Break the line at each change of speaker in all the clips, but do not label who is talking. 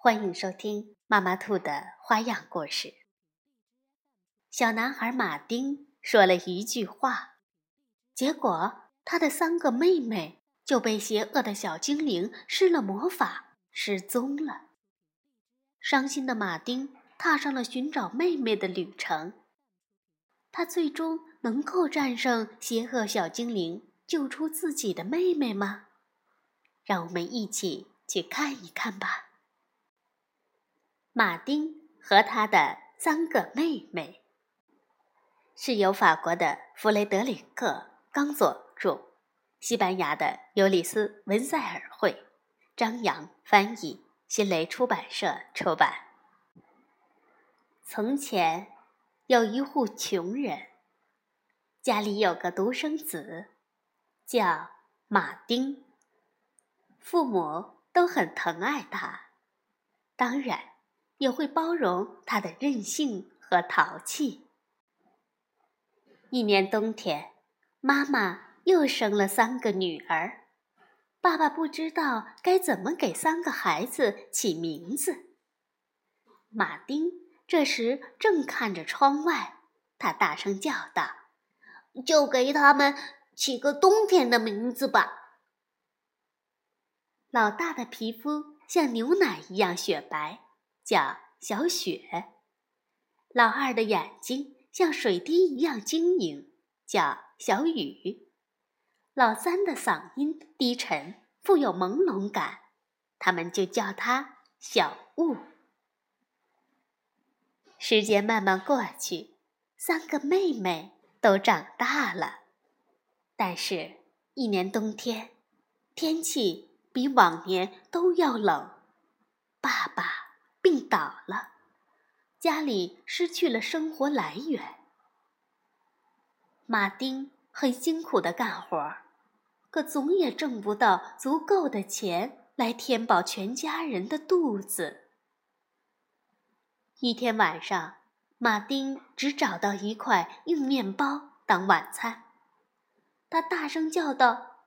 欢迎收听妈妈兔的花样故事。小男孩马丁说了一句话，结果他的三个妹妹就被邪恶的小精灵施了魔法，失踪了。伤心的马丁踏上了寻找妹妹的旅程。他最终能够战胜邪恶小精灵，救出自己的妹妹吗？让我们一起去看一看吧。马丁和他的三个妹妹，是由法国的弗雷德里克·冈佐著，西班牙的尤里斯·文塞尔绘，张扬翻译，新蕾出版社出版。从前，有一户穷人，家里有个独生子，叫马丁。父母都很疼爱他，当然也会包容他的任性和淘气。一年冬天，妈妈又生了三个女儿，爸爸不知道该怎么给三个孩子起名字。马丁这时正看着窗外，他大声叫道：“
就给他们起个冬天的名字吧。”
老大的皮肤像牛奶一样雪白，叫小雪；老二的眼睛像水滴一样晶莹，叫小雨；老三的嗓音低沉，富有朦胧感，他们就叫他小雾。时间慢慢过去，三个妹妹都长大了，但是，一年冬天，天气。比往年都要冷，爸爸病倒了，家里失去了生活来源。马丁很辛苦的干活，可总也挣不到足够的钱来填饱全家人的肚子。一天晚上，马丁只找到一块硬面包当晚餐，他大声叫道：“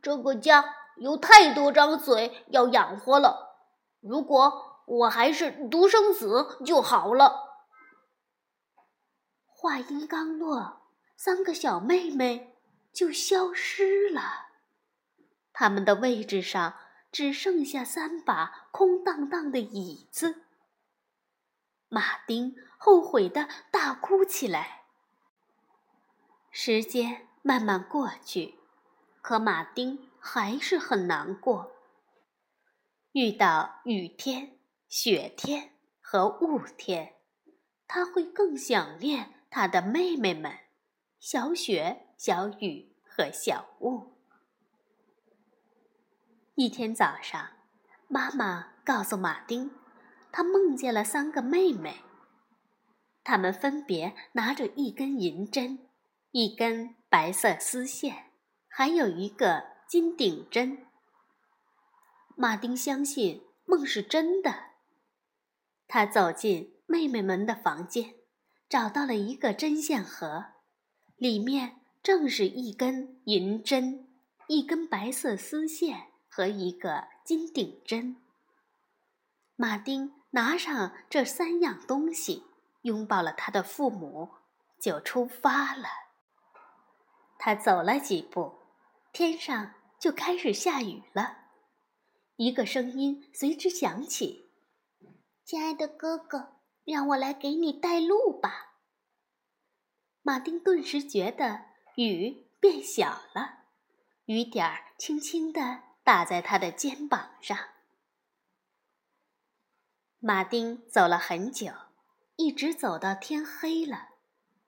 这个家！”有太多张嘴要养活了，如果我还是独生子就好了。
话音刚落，三个小妹妹就消失了，他们的位置上只剩下三把空荡荡的椅子。马丁后悔的大哭起来。时间慢慢过去，可马丁。还是很难过。遇到雨天、雪天和雾天，他会更想念他的妹妹们——小雪、小雨和小雾。一天早上，妈妈告诉马丁，他梦见了三个妹妹，她们分别拿着一根银针、一根白色丝线，还有一个。金顶针。马丁相信梦是真的。他走进妹妹们的房间，找到了一个针线盒，里面正是一根银针、一根白色丝线和一个金顶针。马丁拿上这三样东西，拥抱了他的父母，就出发了。他走了几步，天上。就开始下雨了，一个声音随之响起：“
亲爱的哥哥，让我来给你带路吧。”
马丁顿时觉得雨变小了，雨点儿轻轻地打在他的肩膀上。马丁走了很久，一直走到天黑了，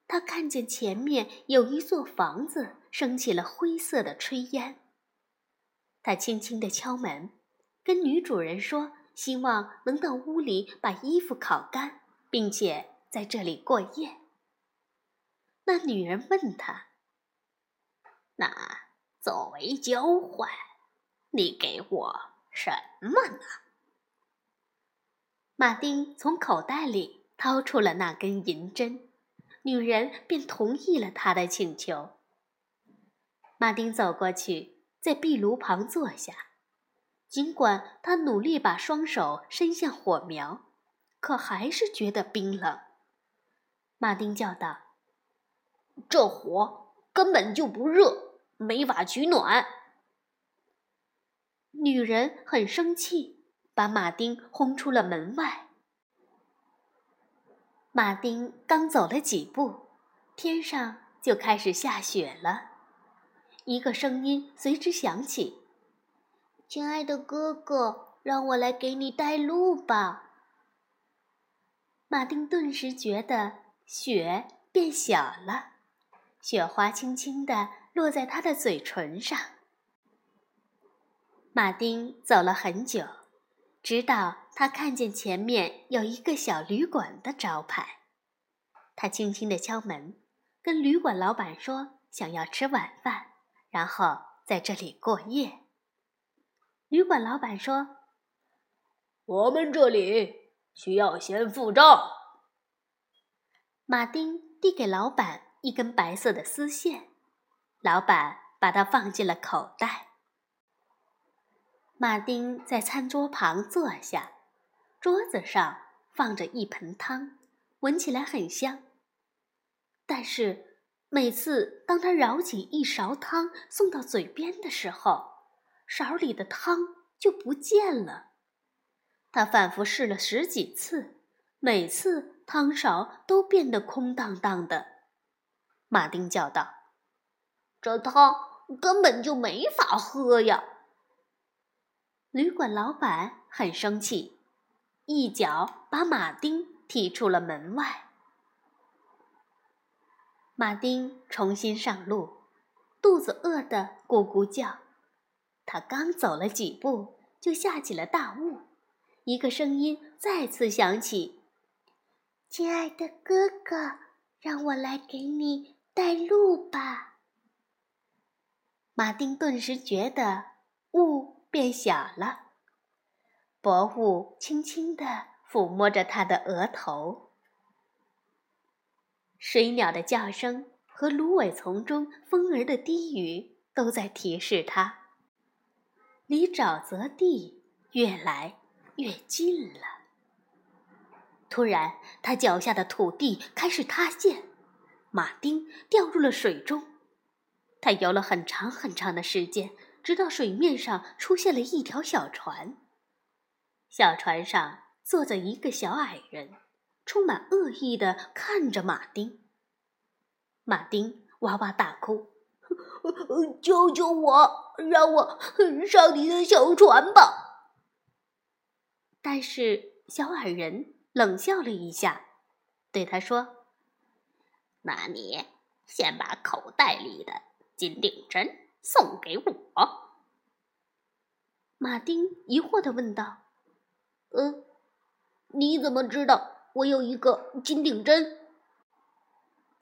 他看见前面有一座房子升起了灰色的炊烟。他轻轻地敲门，跟女主人说希望能到屋里把衣服烤干，并且在这里过夜。那女人问他：“
那作为交换，你给我什么呢？”
马丁从口袋里掏出了那根银针，女人便同意了他的请求。马丁走过去，在壁炉旁坐下，尽管他努力把双手伸向火苗，可还是觉得冰冷。马丁叫道：“
这火根本就不热，没法取暖。”
女人很生气。把马丁轰出了门外。马丁刚走了几步，天上就开始下雪了。一个声音随之响起：“
亲爱的哥哥，让我来给你带路吧。”
马丁顿时觉得雪变小了，雪花轻轻地落在他的嘴唇上。马丁走了很久。直到他看见前面有一个小旅馆的招牌，他轻轻地敲门，跟旅馆老板说想要吃晚饭，然后在这里过夜。旅馆老板说：“
我们这里需要先付账。”
马丁递给老板一根白色的丝线，老板把它放进了口袋。马丁在餐桌旁坐下，桌子上放着一盆汤，闻起来很香。但是每次当他舀起一勺汤送到嘴边的时候，勺里的汤就不见了。他反复试了十几次，每次汤勺都变得空荡荡的。马丁叫道：“
这汤根本就没法喝呀！”
旅馆老板很生气，一脚把马丁踢出了门外。马丁重新上路，肚子饿得咕咕叫。他刚走了几步，就下起了大雾。一个声音再次响起：“
亲爱的哥哥，让我来给你带路吧。”
马丁顿时觉得雾。变小了，薄雾轻轻地抚摸着他的额头。水鸟的叫声和芦苇丛中风儿的低语都在提示他，离沼泽地越来越近了。突然，他脚下的土地开始塌陷，马丁掉入了水中。他游了很长很长的时间。直到水面上出现了一条小船，小船上坐着一个小矮人，充满恶意的看着马丁。马丁哇哇大哭：“
救救我，让我上你的小船吧！”
但是小矮人冷笑了一下，对他说：“
那你先把口袋里的金顶针。”送给我，
马丁疑惑的问道：“
呃，你怎么知道我有一个金顶针？”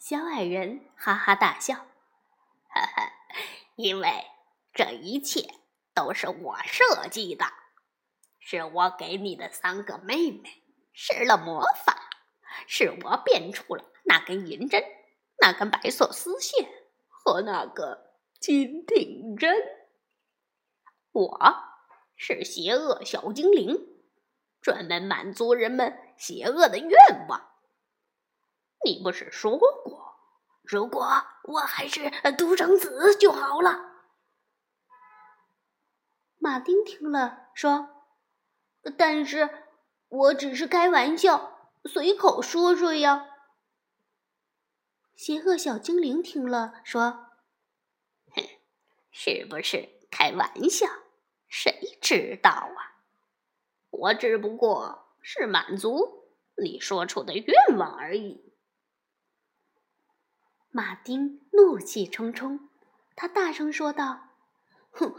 小矮人哈哈大笑：“，
因为这一切都是我设计的，是我给你的三个妹妹施了魔法，是我变出了那根银针、那根白色丝线和那个。”金顶针，我是邪恶小精灵，专门满足人们邪恶的愿望。你不是说过，如果我还是独生子就好了？
马丁听了说：“
但是我只是开玩笑，随口说说呀。”
邪恶小精灵听了说。
是不是开玩笑？谁知道啊？我只不过是满足你说出的愿望而已。
马丁怒气冲冲，他大声说道：“
哼，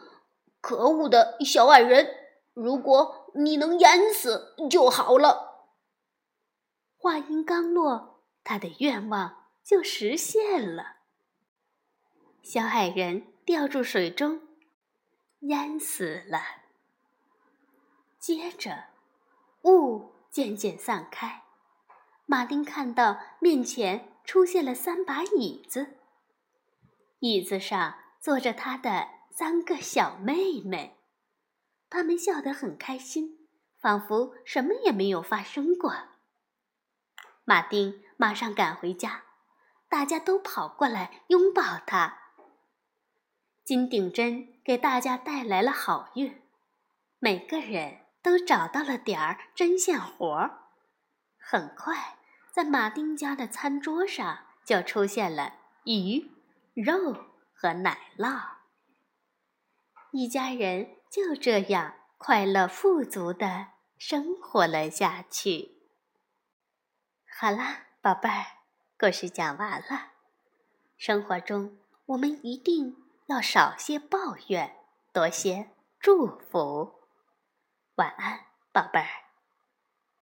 可恶的小矮人！如果你能淹死就好了。
话音刚落，他的愿望就实现了。小矮人掉入水中，淹死了。接着，雾渐渐散开，马丁看到面前出现了三把椅子，椅子上坐着他的三个小妹妹。他们笑得很开心，仿佛什么也没有发生过。马丁马上赶回家，大家都跑过来拥抱他。金顶针给大家带来了好运，每个人都找到了点儿针线活儿。很快，在马丁家的餐桌上就出现了鱼、肉和奶酪。一家人。就这样快乐富足的生活了下去。好啦，宝贝儿，故事讲完了。生活中，我们一定要少些抱怨，多些祝福。晚安，宝贝儿。